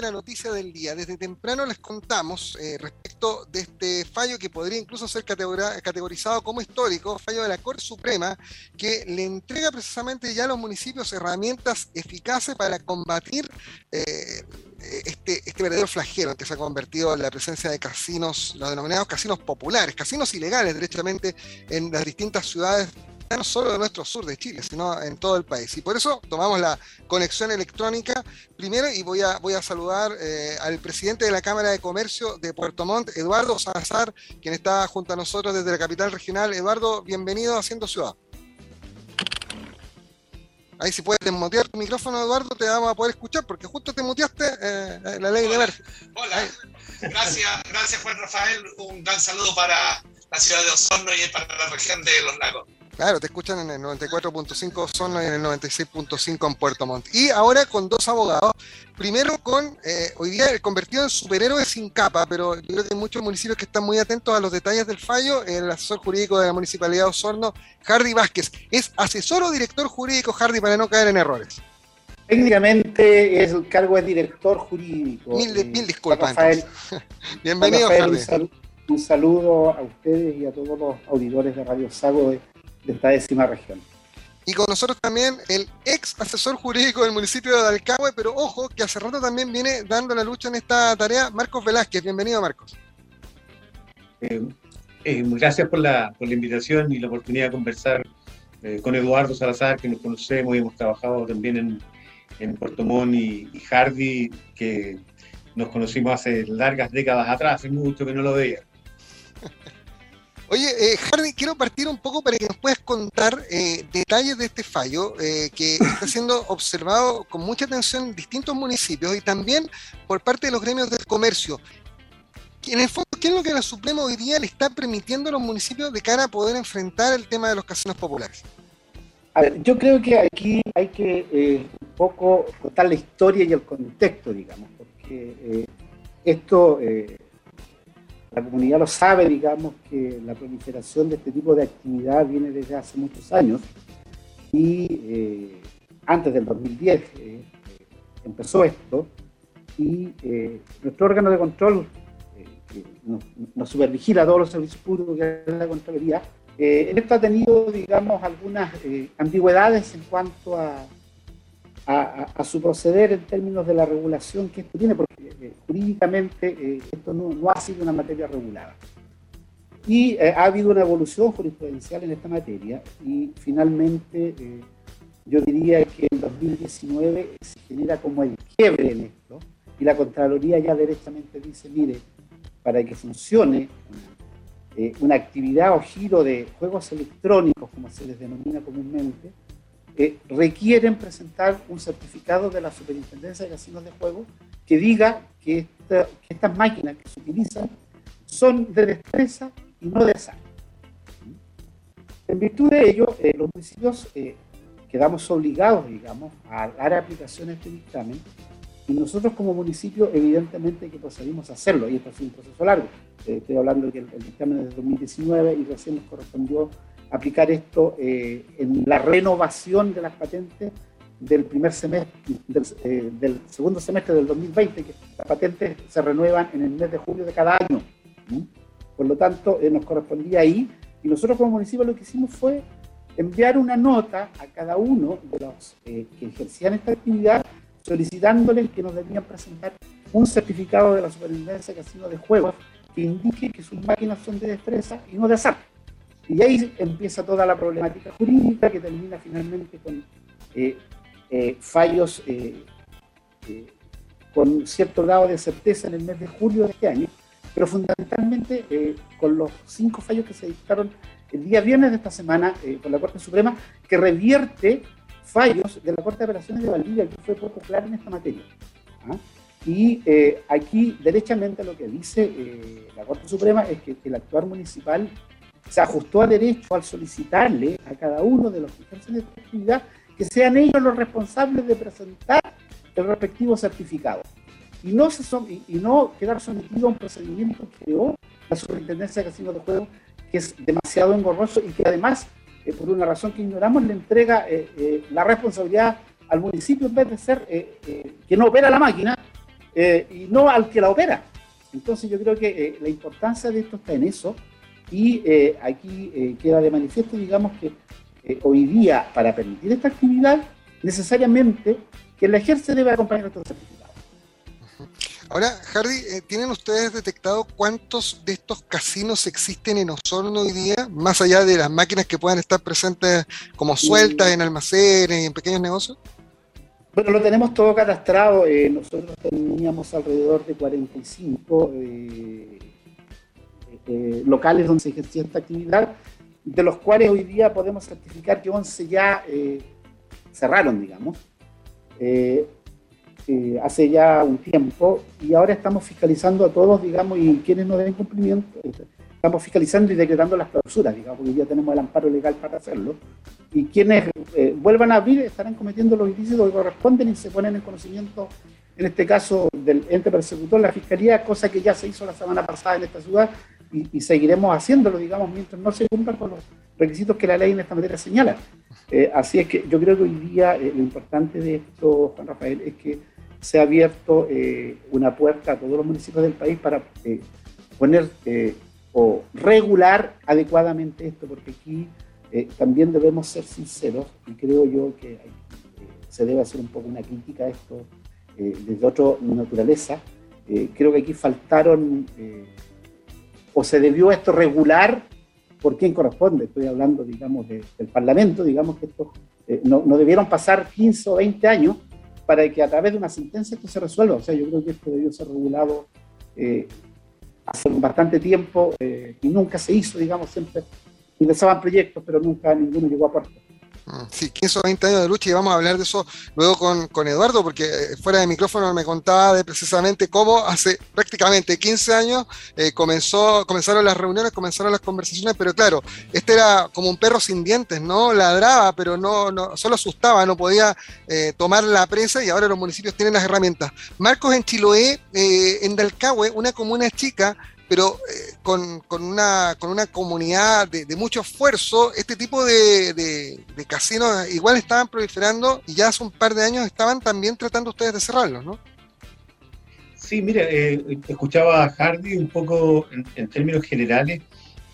la noticia del día. Desde temprano les contamos eh, respecto de este fallo que podría incluso ser categorizado como histórico, fallo de la Corte Suprema, que le entrega precisamente ya a los municipios herramientas eficaces para combatir eh, este, este verdadero flagelo que se ha convertido en la presencia de casinos, los denominados casinos populares, casinos ilegales, derechamente, en las distintas ciudades no solo de nuestro sur de Chile, sino en todo el país. Y por eso tomamos la conexión electrónica primero y voy a, voy a saludar eh, al presidente de la Cámara de Comercio de Puerto Montt, Eduardo Salazar, quien está junto a nosotros desde la capital regional. Eduardo, bienvenido a Haciendo Ciudad. Ahí si puedes desmutear tu micrófono, Eduardo, te vamos a poder escuchar, porque justo te muteaste eh, la ley de ver. Hola, gracias, gracias Juan Rafael. Un gran saludo para la ciudad de Osorno y para la región de Los Lagos. Claro, te escuchan en el 94.5 Zona y en el 96.5 en Puerto Montt. Y ahora con dos abogados. Primero con, eh, hoy día el convertido en superhéroe sin capa, pero yo creo que hay muchos municipios que están muy atentos a los detalles del fallo. El asesor jurídico de la Municipalidad de Osorno, Hardy Vázquez. ¿Es asesor o director jurídico, Hardy, para no caer en errores? Técnicamente es el cargo de director jurídico. Mil, eh, mil disculpas. Bienvenido, Hardy. Un saludo, a ustedes y a todos los auditores de Radio Sago de esta décima región. Y con nosotros también el ex asesor jurídico del municipio de Dalcahue, pero ojo, que hace rato también viene dando la lucha en esta tarea, Marcos Velázquez. Bienvenido, Marcos. Eh, eh, gracias por la, por la, invitación y la oportunidad de conversar eh, con Eduardo Salazar, que nos conocemos y hemos trabajado también en, en Puerto Montt y, y Hardy, que nos conocimos hace largas décadas atrás, hace mucho que no lo veía. Oye, eh, Hardy, quiero partir un poco para que nos puedas contar eh, detalles de este fallo eh, que está siendo observado con mucha atención en distintos municipios y también por parte de los gremios del comercio. En el fondo, ¿qué es lo que la Suprema hoy día le está permitiendo a los municipios de cara a poder enfrentar el tema de los casinos populares? A ver, yo creo que aquí hay que un poco contar la historia y el contexto, digamos, porque esto la comunidad lo sabe, digamos, que la proliferación de este tipo de actividad viene desde hace muchos años. Y eh, antes del 2010 eh, empezó esto. Y eh, nuestro órgano de control, que nos, supervigila todos los servicios públicos que es la Contraloría, en esto ha tenido, digamos, algunas ambigüedades en cuanto a a, su proceder en términos de la regulación que esto tiene, eh, jurídicamente eh, esto no, ha sido una materia regulada. Y eh, ha habido una evolución jurisprudencial en esta materia y finalmente yo diría que en 2019 se genera como el quiebre en esto y la Contraloría ya derechamente dice, mire, para que funcione una, actividad o giro de juegos electrónicos, como se les denomina comúnmente, requieren presentar un certificado de la Superintendencia de Casinos de Juego que diga que, estas máquinas que se utilizan son de destreza y no de azar. En virtud de ello, eh, los municipios eh, quedamos obligados, digamos, a dar aplicación a este dictamen y nosotros como municipio, evidentemente que procedimos a hacerlo, y esto es un proceso largo. Eh, estoy hablando que el, el dictamen es de 2019 y recién nos correspondió aplicar esto eh, en la renovación de las patentes del primer semestre, del, eh, segundo semestre del 2020, que las patentes se renuevan en el mes de julio de cada año. Por lo tanto, eh, nos correspondía ahí, y nosotros como municipio lo que hicimos fue enviar una nota a cada uno de los que ejercían esta actividad, solicitándoles que nos debían presentar un certificado de la Superintendencia de Casino de Juegos que indique que sus máquinas son de destreza y no de azar. Y ahí empieza toda la problemática jurídica que termina finalmente con eh, eh, fallos eh, con cierto grado de certeza en el mes de julio de este año, pero fundamentalmente con los cinco fallos que se dictaron el día viernes de esta semana por la Corte Suprema, que revierte fallos de la Corte de Apelaciones de Valdivia, que fue poco claro en esta materia. ¿ah? Y aquí, derechamente, lo que dice la Corte Suprema es que el actuar municipal se ajustó a derecho al solicitarle a cada uno de los que ejercen esta actividad que sean ellos los responsables de presentar el respectivo certificado y no, se son, y, no quedar sometido a un procedimiento que creó la Superintendencia de Casinos de Juegos, que es demasiado engorroso y que además, eh, por una razón que ignoramos, le entrega eh, eh, la responsabilidad al municipio en vez de ser que no opera la máquina, y no al que la opera. Entonces yo creo que la importancia de esto está en eso y aquí queda de manifiesto, digamos, que hoy día para permitir esta actividad, necesariamente que la ejerce debe acompañar a estos certificados. Ahora, Hardy, eh, ¿tienen ustedes detectado cuántos de estos casinos existen en Osorno hoy día, más allá de las máquinas que puedan estar presentes como sueltas en almacenes y en pequeños negocios? Bueno, lo tenemos todo catastrado. Eh, nosotros teníamos alrededor de 45 eh, locales donde se ejercía esta actividad, de los cuales hoy día podemos certificar que 11 ya cerraron, digamos. Eh, hace ya un tiempo y ahora estamos fiscalizando a todos, digamos, y quienes no den cumplimiento, eh, estamos fiscalizando y decretando las clausuras, digamos, porque ya tenemos el amparo legal para hacerlo. Y quienes eh, vuelvan a abrir estarán cometiendo los ilícitos que corresponden y se ponen en conocimiento, en este caso, del ente persecutor, la Fiscalía, cosa que ya se hizo la semana pasada en esta ciudad y, seguiremos haciéndolo, digamos, mientras no se cumplan con los requisitos que la ley en esta materia señala. así es que yo creo que hoy día lo importante de esto, Juan Rafael, es que se ha abierto eh, una puerta a todos los municipios del país para eh, poner eh, o regular adecuadamente esto, porque aquí también debemos ser sinceros y creo yo que se debe hacer un poco una crítica a esto desde otra naturaleza. creo que aquí faltaron o se debió esto regular por quién corresponde. Estoy hablando, digamos, del Parlamento, digamos que esto no, no debieron pasar 15 o 20 años para que a través de una sentencia esto se resuelva. O sea, yo creo que esto debió ser regulado eh, hace bastante tiempo eh, y nunca se hizo, digamos, siempre ingresaban proyectos, pero nunca ninguno llegó a puerto. Sí, 15 o 20 años de lucha y vamos a hablar de eso luego con, Eduardo, porque eh, fuera de micrófono me contaba de precisamente cómo hace prácticamente 15 años eh, comenzó, comenzaron las reuniones, comenzaron las conversaciones, pero claro, este era como un perro sin dientes, ¿no? Ladraba, pero no, no solo asustaba, no podía eh, tomar la presa y ahora los municipios tienen las herramientas. Marcos en Chiloé, en Dalcahue, una comuna chica, pero eh, con, una, con una comunidad de, mucho esfuerzo, este tipo de, casinos igual estaban proliferando y ya hace un par de años estaban también tratando ustedes de cerrarlos, ¿no? Sí, mira, eh, escuchaba a Hardy un poco en, términos generales,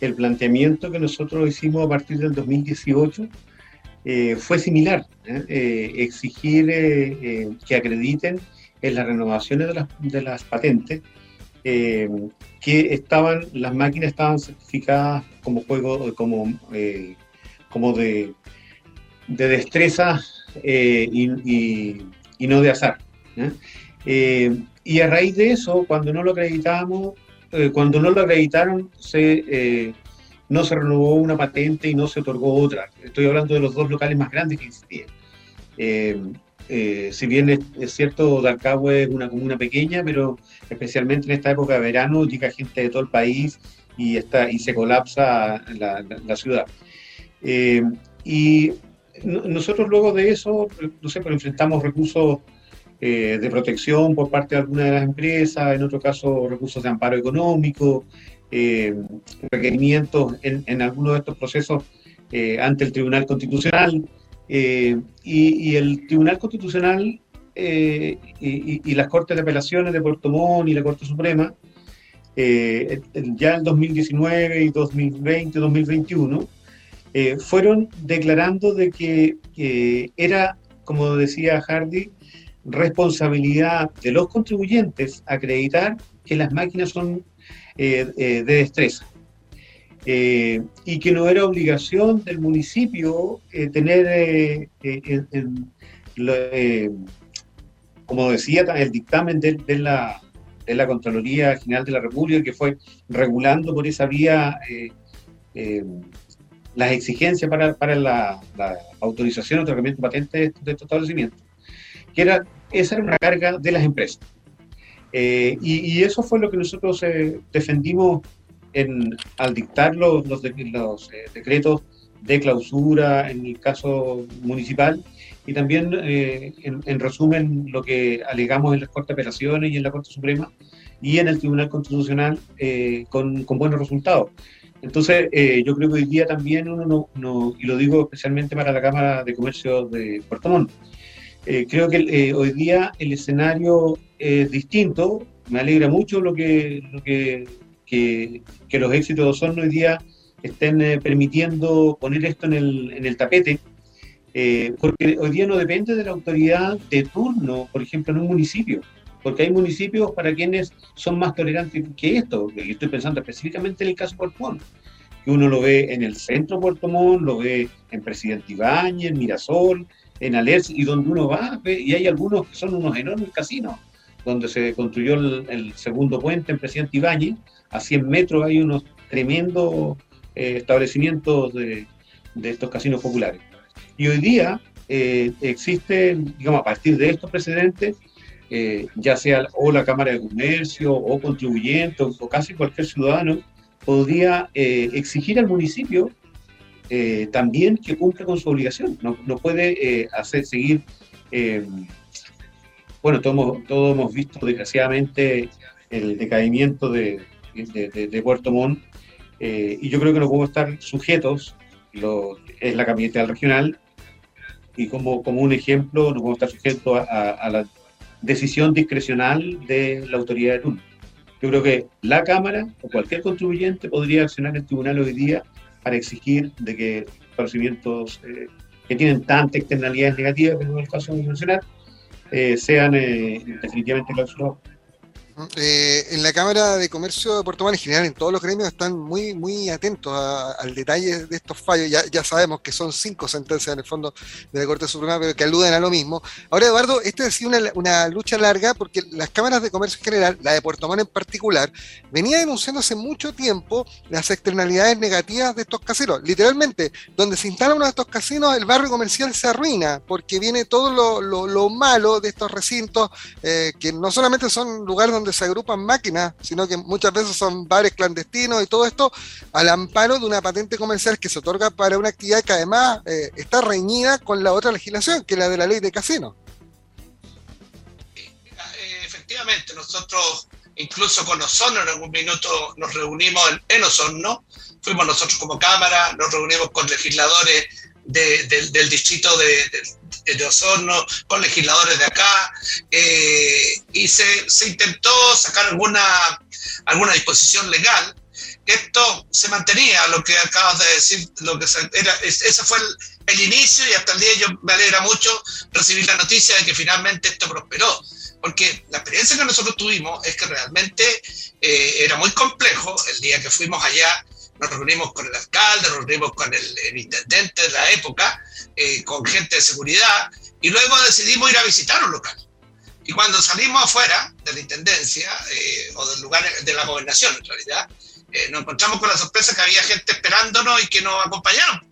el planteamiento que nosotros hicimos a partir del 2018 eh, fue similar, exigir que acrediten en las renovaciones de las, de las patentes eh, que estaban, las máquinas estaban certificadas como juego, como, eh, como de, de destreza eh, y, y, no de azar. y a raíz de eso, cuando no lo acreditamos, cuando no lo acreditaron, se, no se renovó una patente y no se otorgó otra. Estoy hablando de los dos locales más grandes que existían. Eh, si bien es, cierto, Dalcahue es una comuna pequeña, pero especialmente en esta época de verano llega gente de todo el país y, está, y se colapsa la, ciudad. Eh, y nosotros luego de eso, no sé, pero enfrentamos recursos eh, de protección por parte de algunas de las empresas, en otro caso recursos de amparo económico, requerimientos en, en, algunos de estos procesos ante el Tribunal Constitucional. Eh, y, el Tribunal Constitucional eh, y, las Cortes de Apelaciones de Puerto Montt y la Corte Suprema, eh, ya en 2019 y 2020, 2021, fueron declarando de que era, como decía Hardy, responsabilidad de los contribuyentes acreditar que las máquinas son de destreza. Eh, y que no era obligación del municipio eh, tener, eh, como decía el dictamen de, la, de, la, Contraloría General de la República, que fue regulando por esa vía las exigencias para, para la, autorización o otorgamiento de patentes de estos establecimientos, que era, esa era una carga de las empresas. y, y, eso fue lo que nosotros defendimos al dictar los, los, eh, decretos de clausura en el caso municipal y también, eh, en, resumen, lo que alegamos en las Cortes de Apelaciones y en la Corte Suprema y en el Tribunal Constitucional eh, con, con, buenos resultados. Entonces, yo creo que hoy día también uno no, y lo digo especialmente para la Cámara de Comercio de Puerto Montt, Eh, creo que eh, hoy día el escenario es distinto. Me alegra mucho lo que, lo que, que, que los éxitos de Osorno hoy día estén eh, permitiendo poner esto en el, en el tapete, porque hoy día no depende de la autoridad de turno, por ejemplo, en un municipio, porque hay municipios para quienes son más tolerantes que esto. Yo estoy pensando específicamente en el caso Puerto Montt, que uno lo ve en el centro de Puerto Montt, lo ve en Presidente Ibáñez, en Mirasol, en Alerce, y donde uno va, y hay algunos que son unos enormes casinos, donde se construyó el, segundo puente en Presidente Ibáñez, a 100 metros hay unos tremendos eh, establecimientos de, estos casinos populares. Y hoy día eh, existen, digamos, a partir de estos precedentes, eh, ya sea o la Cámara de Comercio o contribuyentes o casi cualquier ciudadano, podría exigir al municipio eh, también que cumpla con su obligación. No, no puede eh, hacer seguir. Eh, bueno, todos, todos hemos visto desgraciadamente el decaimiento de, de, Puerto Montt y yo creo que no podemos estar sujetos, es la capital regional, y como, como un ejemplo, no podemos estar sujetos a, la decisión discrecional de la autoridad de turno. Yo creo que la Cámara o cualquier contribuyente podría accionar el tribunal hoy día para exigir de que procedimientos eh, que tienen tantas externalidades negativas, como es el caso de mencionar, eh, sean eh, definitivamente clausurados. Eh, en la Cámara de Comercio de Puerto Montt, en general, en todos los gremios están muy, muy atentos al detalle de estos fallos. Ya, sabemos que son cinco sentencias en el fondo de la Corte Suprema, pero que aluden a lo mismo. Ahora, Eduardo, esta ha sido una, lucha larga porque las cámaras de comercio en general, la de Puerto Montt en particular, venía denunciando hace mucho tiempo las externalidades negativas de estos casinos. Literalmente, donde se instala uno de estos casinos, el barrio comercial se arruina porque viene todo lo malo de estos recintos, eh, que no solamente son lugares donde donde se agrupan máquinas, sino que muchas veces son bares clandestinos y todo esto al amparo de una patente comercial que se otorga para una actividad que además eh, está reñida con la otra legislación, que es la de la ley de casino. Efectivamente, nosotros incluso con Osorno en algún minuto nos reunimos en, Osorno, fuimos nosotros como Cámara, nos reunimos con legisladores del distrito de, de Osorno, con legisladores de acá, eh, y se, se, intentó sacar alguna, alguna disposición legal. Esto se mantenía, lo que acabas de decir, lo que era, ese fue el, el inicio y hasta el día yo me alegra mucho recibir la noticia de que finalmente esto prosperó porque la experiencia que nosotros tuvimos es que realmente eh, era muy complejo. El día que fuimos allá, nos reunimos con el alcalde, nos reunimos con el, el intendente de la época, eh, con gente de seguridad, y luego decidimos ir a visitar un local. Y cuando salimos afuera de la intendencia, eh, o del lugar de la gobernación en realidad, eh, nos encontramos con la sorpresa que había gente esperándonos y que nos acompañaron.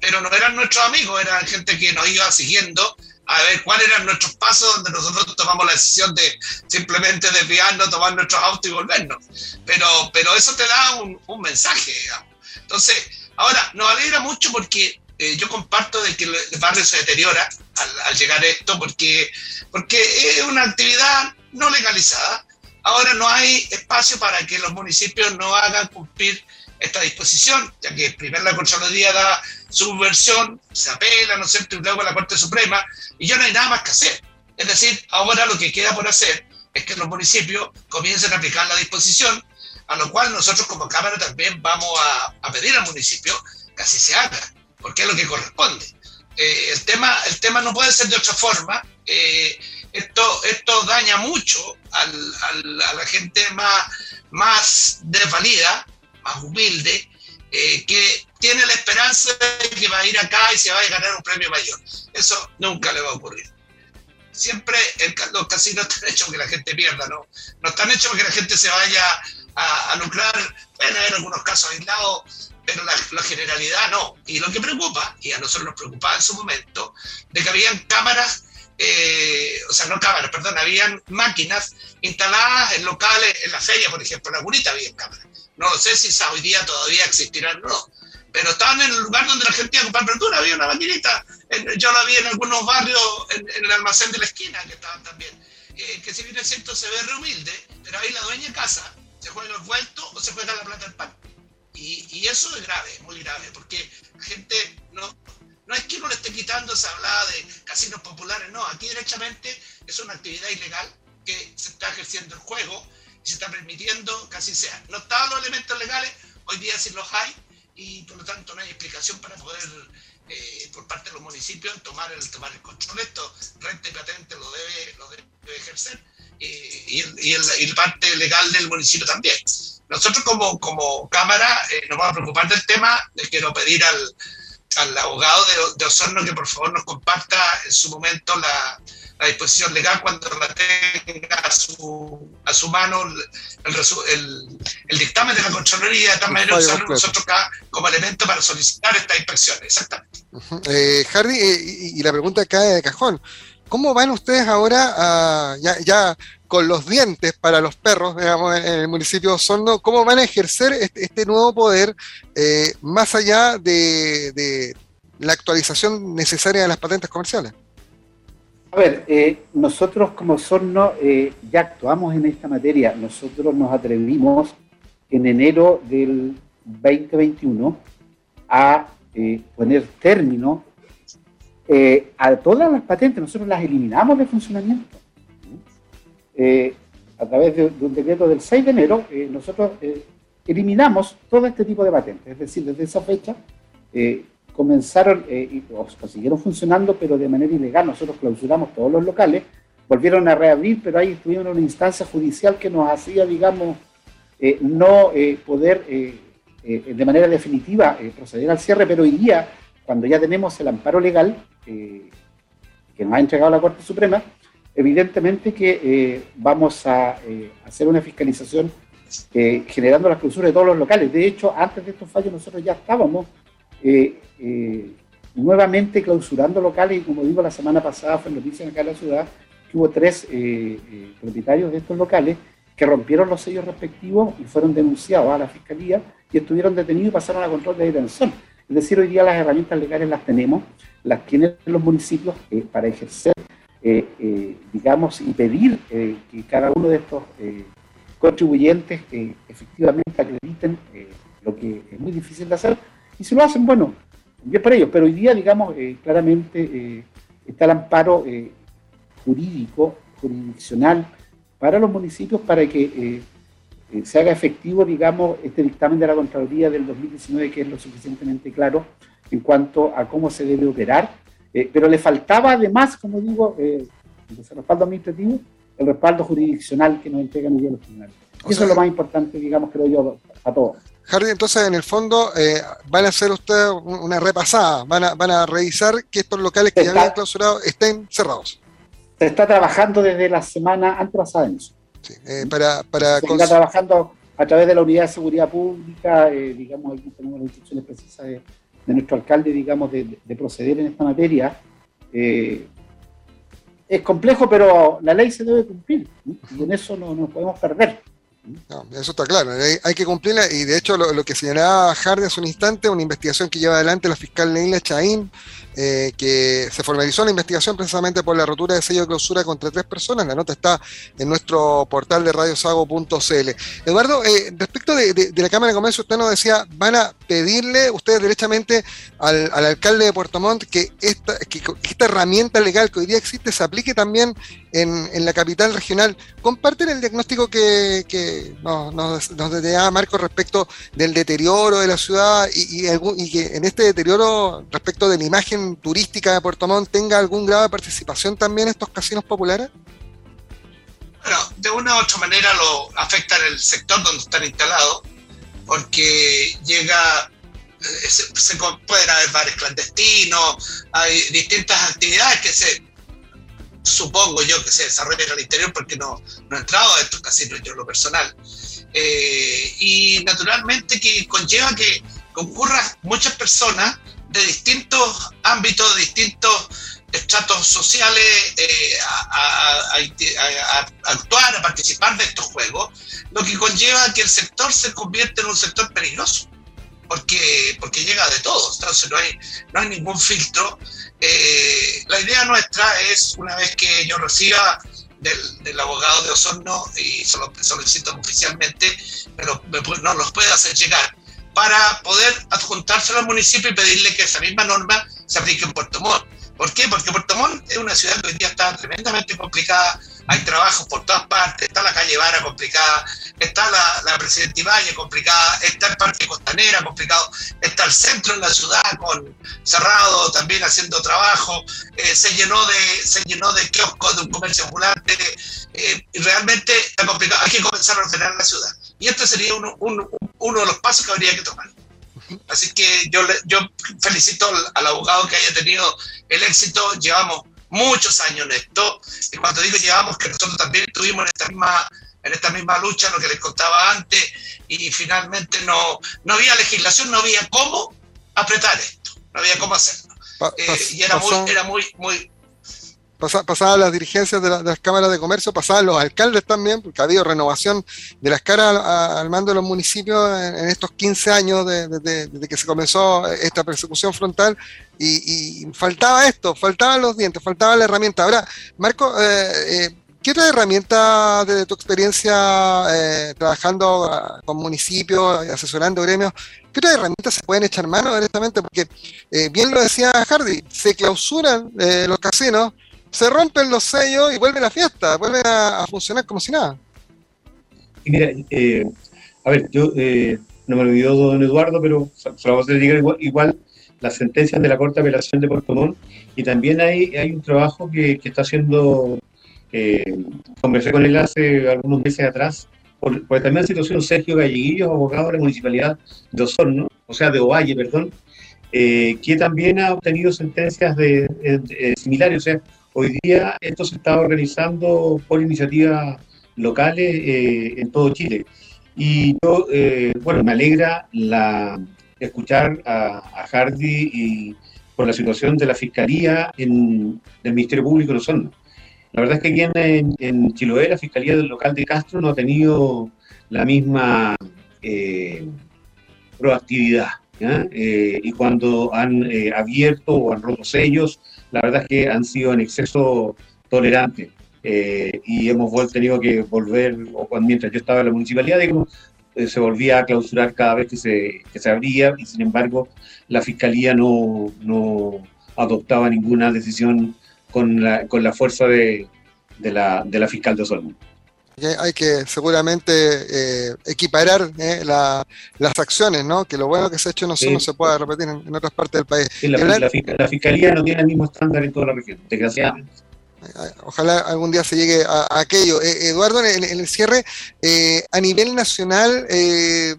Pero no eran nuestros amigos, eran gente que nos iba siguiendo a ver cuáles eran nuestros pasos, donde nosotros tomamos la decisión de simplemente desviarnos, tomar nuestros autos y volvernos. Pero, pero eso te da un, un mensaje, digamos. Entonces, ahora, nos alegra mucho porque eh, yo comparto de que el barrio se deteriora al, llegar a esto porque, porque es una actividad no legalizada. Ahora no hay espacio para que los municipios no hagan cumplir esta disposición, ya que primero la Contraloría da su versión, se apela, ¿no es cierto?, y luego la Corte Suprema, y ya no hay nada más que hacer. Es decir, ahora lo que queda por hacer es que los municipios comiencen a aplicar la disposición, a lo cual nosotros como Cámara también vamos a, a pedir al municipio que así se haga porque es lo que corresponde. Eh, el, tema, el tema no puede ser de otra forma. Eh, esto, esto daña mucho al, al, a la gente más, más desvalida, más humilde, eh, que tiene la esperanza de que va a ir acá y se va a ganar un premio mayor. Eso nunca le va a ocurrir. Siempre los casinos están hechos que la gente pierda, ¿no? No están hechos que la gente se vaya a, lucrar. Bueno, en algunos casos aislados pero la, la, generalidad no. Y lo que preocupa, y a nosotros nos preocupaba en su momento, de que habían cámaras, eh, o sea, no cámaras, perdón, habían máquinas instaladas en locales, en la feria, por ejemplo, en Agurita había cámaras. No sé si hoy día todavía existirán o no, pero estaban en el lugar donde la gente iba a comprar verdura, había una maquinita. yo la vi en algunos barrios, en, el almacén de la esquina, que estaban también. Eh, que si bien es cierto, se ve re humilde, pero ahí la dueña casa se juega el vuelto o se juega la plata del pan. Y, eso es grave, muy grave, porque la gente no, no es que uno le esté quitando, se hablaba de casinos populares, no, aquí derechamente es una actividad ilegal que se está ejerciendo el juego y se está permitiendo que así sea. No estaban los elementos legales, hoy día sí los hay y por lo tanto no hay explicación para poder, eh, por parte de los municipios, tomar el, tomar el control. Esto, renta y patente lo debe, lo debe ejercer eh, y, y, el, y, parte legal del municipio también. Nosotros como, como Cámara eh, nos vamos a preocupar del tema, le quiero pedir al al abogado de, de, Osorno que por favor nos comparta en su momento la, la disposición legal cuando la tenga a su, a su mano el, el, el, dictamen de la Contraloría, de tal manera usarlo nosotros acá como elemento para solicitar esta inspección. Exactamente. Uh -huh. eh, eh, y, y, la pregunta cae de cajón. ¿Cómo van ustedes ahora a, ya, ya con los dientes para los perros, digamos, en el municipio de Osorno, cómo van a ejercer este, este nuevo poder eh, más allá de, la actualización necesaria de las patentes comerciales? A ver, eh, nosotros como Osorno eh, ya actuamos en esta materia. Nosotros nos atrevimos en enero del 2021 a eh, poner término a todas las patentes. Nosotros las eliminamos de funcionamiento eh, a través de, un decreto del 6 de enero, eh, nosotros eh, eliminamos todo este tipo de patentes. Es decir, desde esa fecha comenzaron, y, o consiguieron funcionando, pero de manera ilegal. Nosotros clausuramos todos los locales, volvieron a reabrir, pero ahí tuvimos una instancia judicial que nos hacía, digamos, no poder de manera definitiva proceder al cierre, pero hoy día, cuando ya tenemos el amparo legal que nos ha entregado la Corte Suprema, evidentemente que eh, vamos a eh, hacer una fiscalización eh, generando las clausuras de todos los locales. De hecho, antes de estos fallos nosotros ya estábamos nuevamente clausurando locales y como digo, la semana pasada fue noticia acá en la ciudad que hubo tres propietarios de estos locales que rompieron los sellos respectivos y fueron denunciados a la fiscalía y estuvieron detenidos y pasaron a control de detención. Es decir, hoy día las herramientas legales las tenemos, las tienen los municipios para ejercer digamos, y pedir eh, que cada uno de estos contribuyentes efectivamente acrediten lo que es muy difícil de hacer, y si lo hacen, bueno, bien para ellos, pero hoy día, digamos, claramente está el amparo jurídico, jurisdiccional, para los municipios para que se haga efectivo, digamos, este dictamen de la Contraloría del 2019, que es lo suficientemente claro en cuanto a cómo se debe operar eh, pero le faltaba además, como digo, eh, el respaldo administrativo, el respaldo jurisdiccional que nos entregan hoy día los tribunales. Eso sea, es lo más importante, digamos, creo yo, para todos. Hardy, entonces en el fondo eh, van a hacer ustedes una repasada, van a, van a revisar que estos locales que está, ya habían clausurado estén cerrados. Se está trabajando desde la semana antepasada en eso. Sí, eh, para, para se está trabajando a través de la Unidad de Seguridad Pública, eh, digamos, aquí tenemos las instrucciones precisas de, de nuestro alcalde, digamos, de, de proceder en esta materia. Eh, es complejo, pero la ley se debe cumplir y en eso no nos podemos perder. Eso está claro, hay, que cumplirla y de hecho lo, que señalaba Hardy hace un instante, una investigación que lleva adelante la fiscal Neila Chaín, eh, que se formalizó la investigación precisamente por la rotura de sello de clausura contra tres personas, la nota está en nuestro portal de radiosago.cl. Eduardo, eh, respecto de, de, la Cámara de Comercio, usted nos decía, van a pedirle ustedes derechamente al, al alcalde de Puerto Montt que esta, que, esta herramienta legal que hoy día existe se aplique también en, en, la capital regional. ¿Comparten el diagnóstico que, que nos, nos, nos Marco respecto del deterioro de la ciudad y, y, y, que en este deterioro respecto de la imagen turística de Puerto Montt tenga algún grado de participación también estos casinos populares? Bueno, de una u otra manera lo afecta en el sector donde están instalados, porque llega se, se, pueden haber bares clandestinos, hay distintas actividades que se supongo yo que se desarrollen al interior porque no, no he entrado a estos casinos yo en lo personal. Eh, y naturalmente que conlleva que concurran muchas personas de distintos ámbitos, de distintos estratos sociales eh, a, a, a, a, actuar, a participar de estos juegos, lo que conlleva que el sector se convierta en un sector peligroso, porque, porque llega de todos, entonces no hay, no hay ningún filtro eh, la idea nuestra es, una vez que yo reciba del, del abogado de Osorno y se lo solicito oficialmente, me lo, me, nos los puede hacer llegar para poder adjuntárselo al municipio y pedirle que esa misma norma se aplique en Puerto Montt. ¿Por qué? Porque Puerto Montt es una ciudad que hoy día está tremendamente complicada, hay trabajos por todas partes, está la calle Vara complicada, está la, la Presidente Ibañez complicada, está el Parque Costanera complicado, está el centro de la ciudad con cerrado también haciendo trabajo, eh, se, llenó de, se llenó de kioscos, de un comercio ambulante, eh, y realmente está complicado, hay que comenzar a ordenar la ciudad. Y este sería uno, uno, uno de los pasos que habría que tomar. Así que yo, yo felicito al, al abogado que haya tenido el éxito, llevamos muchos años en esto, y cuando digo llevamos, que nosotros también estuvimos en esta misma, en esta misma lucha, lo que les contaba antes, y finalmente no, no había legislación, no había cómo apretar esto, no había cómo hacerlo. Pa- Eh, y era muy, era muy, muy, pasa- pasaban las dirigencias de, la- de las cámaras de comercio, pasaban los alcaldes también, porque ha habido renovación de las caras al, mando de los municipios en, estos 15 años de- de- de- desde que se comenzó esta persecución frontal y, y faltaba esto, faltaban los dientes, faltaba la herramienta. Ahora, Marco, eh, eh, ¿qué otra herramienta desde tu experiencia eh, trabajando ah, con municipios asesorando gremios? ¿Qué otras herramientas se pueden echar mano directamente? Porque eh, bien lo decía Hardy, se clausuran eh, los casinos, se rompen los sellos y vuelve la fiesta, vuelven a, funcionar como si nada. Y mira, eh, a ver, yo eh, no me olvidó don Eduardo, pero se lo vamos a dedicar igual, las sentencias de la Corte de Apelación de Puerto Montt y también hay, hay un trabajo que, que está haciendo, eh, conversé con él hace algunos meses atrás, por, también la situación Sergio Galleguillos, abogado de la Municipalidad de Osorno, o sea, de Ovalle, perdón, eh, que también ha obtenido sentencias de- similares, o sea, hoy día esto se está organizando por iniciativas locales eh, en todo Chile. Y yo, eh, bueno, me alegra la, escuchar a, a Hardy y por la situación de la Fiscalía en el Ministerio Público en Osorno. La verdad es que aquí en, en, Chiloé la Fiscalía del local de Castro no ha tenido la misma eh, proactividad. Eh, y cuando han eh, abierto o han roto sellos, la verdad es que han sido en exceso tolerantes. Eh, y hemos tenido que volver, o cuando, mientras yo estaba en la municipalidad, eh, se volvía a clausurar cada vez que se, se abría y sin embargo la fiscalía no, no adoptaba ninguna decisión con la, con la fuerza de, de la fiscal de Osorno. Hay que seguramente eh, equiparar eh, la- las acciones, ¿no? Que lo bueno que se ha hecho en Sí. se pueda repetir en, en otras partes del país. La, fiscalía no tiene el mismo estándar en toda la región, desgraciadamente. Ojalá algún día se llegue a, a aquello. Eh, Eduardo, en, en el cierre, eh, a nivel nacional, eh,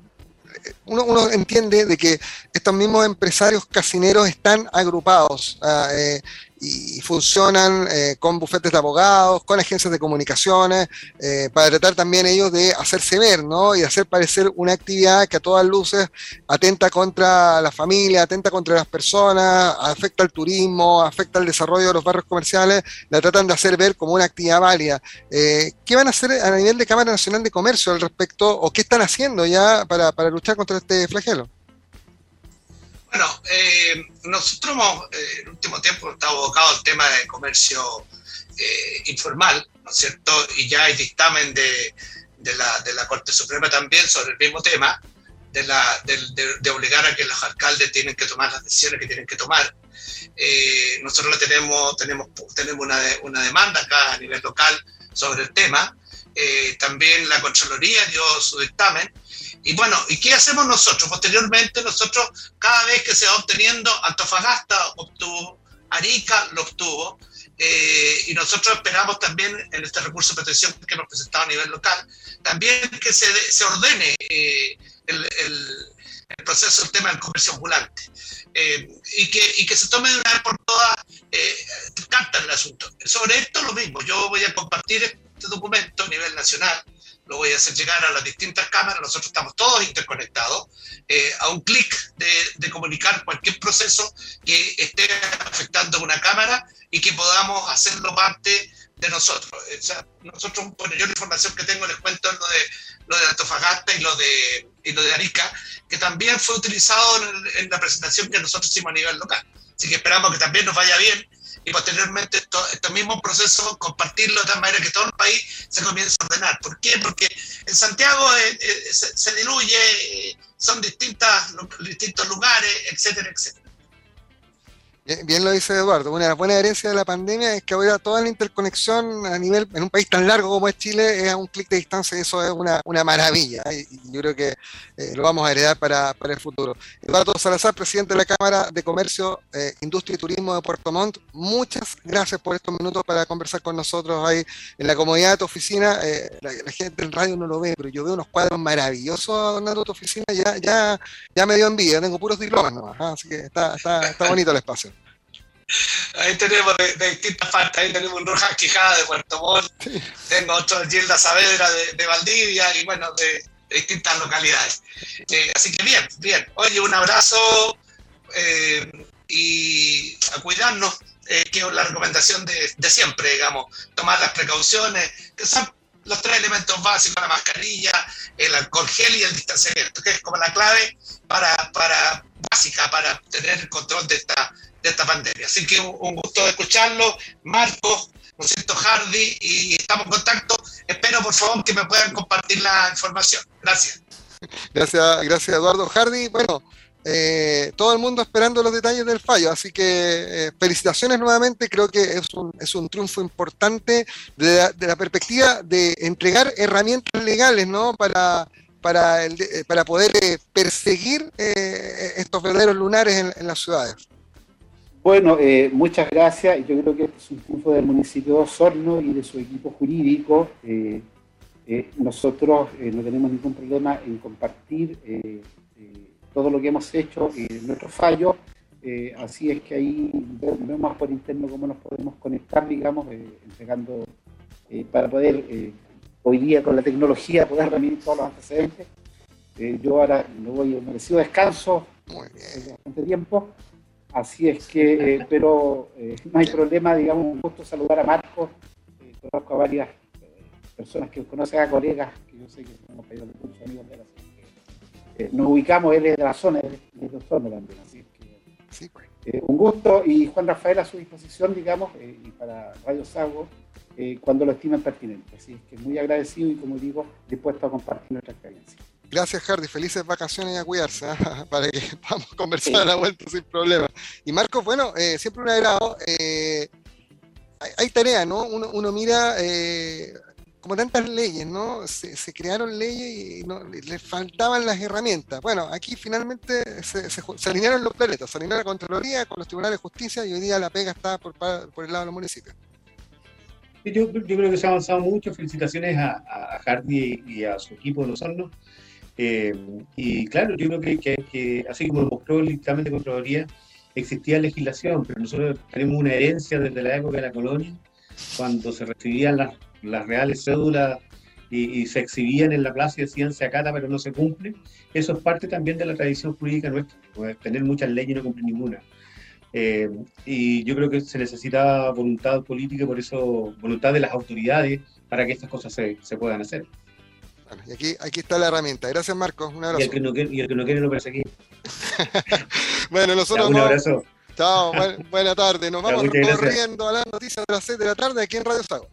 uno, uno entiende de que estos mismos empresarios casineros están agrupados ah, eh, y funcionan eh, con bufetes de abogados, con agencias de comunicaciones, eh, para tratar también ellos de hacerse ver, ¿no? Y hacer parecer una actividad que a todas luces atenta contra la familia, atenta contra las personas, afecta al turismo, afecta al desarrollo de los barrios comerciales, la tratan de hacer ver como una actividad válida. Eh, ¿Qué van a hacer a nivel de Cámara Nacional de Comercio al respecto o qué están haciendo ya para, para luchar contra este flagelo? Bueno, eh, nosotros hemos, eh, en el último tiempo estado abocado al tema de comercio eh, informal, ¿no es cierto? Y ya hay dictamen de, de, la, de la Corte Suprema también sobre el mismo tema, de, la, de, obligar a que los alcaldes tienen que tomar las decisiones que tienen que tomar. Eh, nosotros le tenemos, tenemos, tenemos una, una demanda acá a nivel local sobre el tema. Eh, también la Contraloría dio su dictamen. Y bueno, ¿y qué hacemos nosotros? Posteriormente, nosotros cada vez que se va obteniendo, Antofagasta obtuvo, Arica lo obtuvo, eh, y nosotros esperamos también en este recurso de protección que hemos presentado a nivel local, también que se, se ordene eh, el, el- el proceso del tema del comercio ambulante. eh, y, que, y que se tome de una vez por todas eh, cartas en el asunto. Sobre esto lo mismo, yo voy a compartir este documento a nivel nacional, lo voy a hacer llegar a las distintas cámaras, nosotros estamos todos interconectados, eh, a un clic de, de comunicar cualquier proceso que esté afectando una cámara y que podamos hacerlo parte de nosotros. O sea, nosotros, bueno, yo la información que tengo les cuento lo de, lo de Antofagasta y lo de, y lo de Arica, que también fue utilizado en, en la presentación que nosotros hicimos a nivel local. Así que esperamos que también nos vaya bien y posteriormente estos mismos procesos compartirlo de tal manera que todo el país se comience a ordenar. ¿Por qué? Porque en Santiago eh, eh, se, diluye, eh, son distintas, distintos lugares, etcétera, etcétera. Bien, lo dice Eduardo, una buena herencia de la pandemia es que ahora toda la interconexión a nivel, en un país tan largo como es Chile, es a un clic de distancia y eso es una, maravilla. Y, yo creo que eh, lo vamos a heredar para, el futuro. Eduardo Salazar, presidente de la Cámara de Comercio, eh, Industria y Turismo de Puerto Montt, muchas gracias por estos minutos para conversar con nosotros ahí en la comodidad de tu oficina. Eh, la, gente en radio no lo ve, pero yo veo unos cuadros maravillosos adornando tu oficina, ya, ya, ya me dio envidia, tengo puros diplomas nomás, ¿ah? así que está, está, está bonito el espacio. Ahí tenemos de, distintas partes, ahí tenemos un Rojas Quijada de Puerto Montt, tengo otro Gilda Saavedra de, Valdivia y bueno, de, distintas localidades. Eh, así que bien, bien. Oye, un abrazo eh, y a cuidarnos, eh, que es la recomendación de, siempre, digamos, tomar las precauciones, que son los tres elementos básicos, la mascarilla, el alcohol gel y el distanciamiento, que es como la clave para, para básica para tener el control de esta esta pandemia. Así que un, gusto escucharlo. Marcos, siento, Hardy, y estamos en contacto. Espero, por favor, que me puedan compartir la información. Gracias. Gracias, gracias Eduardo Hardy. Bueno, eh, todo el mundo esperando los detalles del fallo, así que eh, felicitaciones nuevamente, creo que es un, es un triunfo importante de la, perspectiva de entregar herramientas legales ¿no? para, para, el, para poder eh, perseguir estos verdaderos lunares en las ciudades. Bueno, eh, muchas gracias. Yo creo que este es un triunfo del municipio de Osorno y de su equipo jurídico. Eh, eh, nosotros no tenemos ningún problema en compartir todo lo que hemos hecho, nuestros fallos. así es que ahí vemos por interno cómo nos podemos conectar, digamos, entregando para poder hoy día con la tecnología poder reunir todos los antecedentes. yo ahora me voy a un merecido descanso, bastante tiempo. Así es que, eh, pero eh, no hay problema, digamos, un gusto saludar a Marcos. Eh, conozco a varias personas que conocen a colegas, que yo sé que son compañeros de curso, amigos de la nos ubicamos, él es de la zona, él es de zona también, así que pues. un gusto y Juan Rafael a su disposición, digamos, y para Radio Sago, cuando lo estimen pertinente. Así es que muy agradecido y, como digo, dispuesto a compartir nuestra experiencia. Gracias, Hardy. Felices vacaciones y a cuidarse, ¿ah? para que podamos conversar a la vuelta sin problema. Y Marcos, bueno, eh, siempre un agrado. Eh, hay, tarea, ¿no? Uno, mira, eh, como tantas leyes, ¿no? Se, crearon leyes y no, les faltaban las herramientas. Bueno, aquí finalmente se, alinearon los planetas, se alineó la Contraloría con los tribunales de justicia y hoy día la pega está por, el lado de los municipios. Yo, creo que se ha avanzado mucho. Felicitaciones a, Hardy y a su equipo de los hornos eh, y claro, yo creo que, así como mostró el dictamen de Contraloría, existía legislación, pero nosotros tenemos una herencia desde la época de la colonia, cuando se recibían las, reales cédulas y, se exhibían en la plaza y decían se acata pero no se cumple. Eso es parte también de la tradición jurídica nuestra, tener muchas leyes y no cumplir ninguna. Eh, y yo creo que se necesita voluntad política, por eso voluntad de las autoridades para que estas cosas se, se puedan hacer y aquí, aquí está la herramienta. Gracias, Marcos. Un abrazo. Y el que no quiere, y el que no, quiere no perseguir. bueno, nosotros. un abrazo. Chao, buena tarde. Nos vamos corriendo a las noticias de las 6 de la tarde aquí en Radio Sago.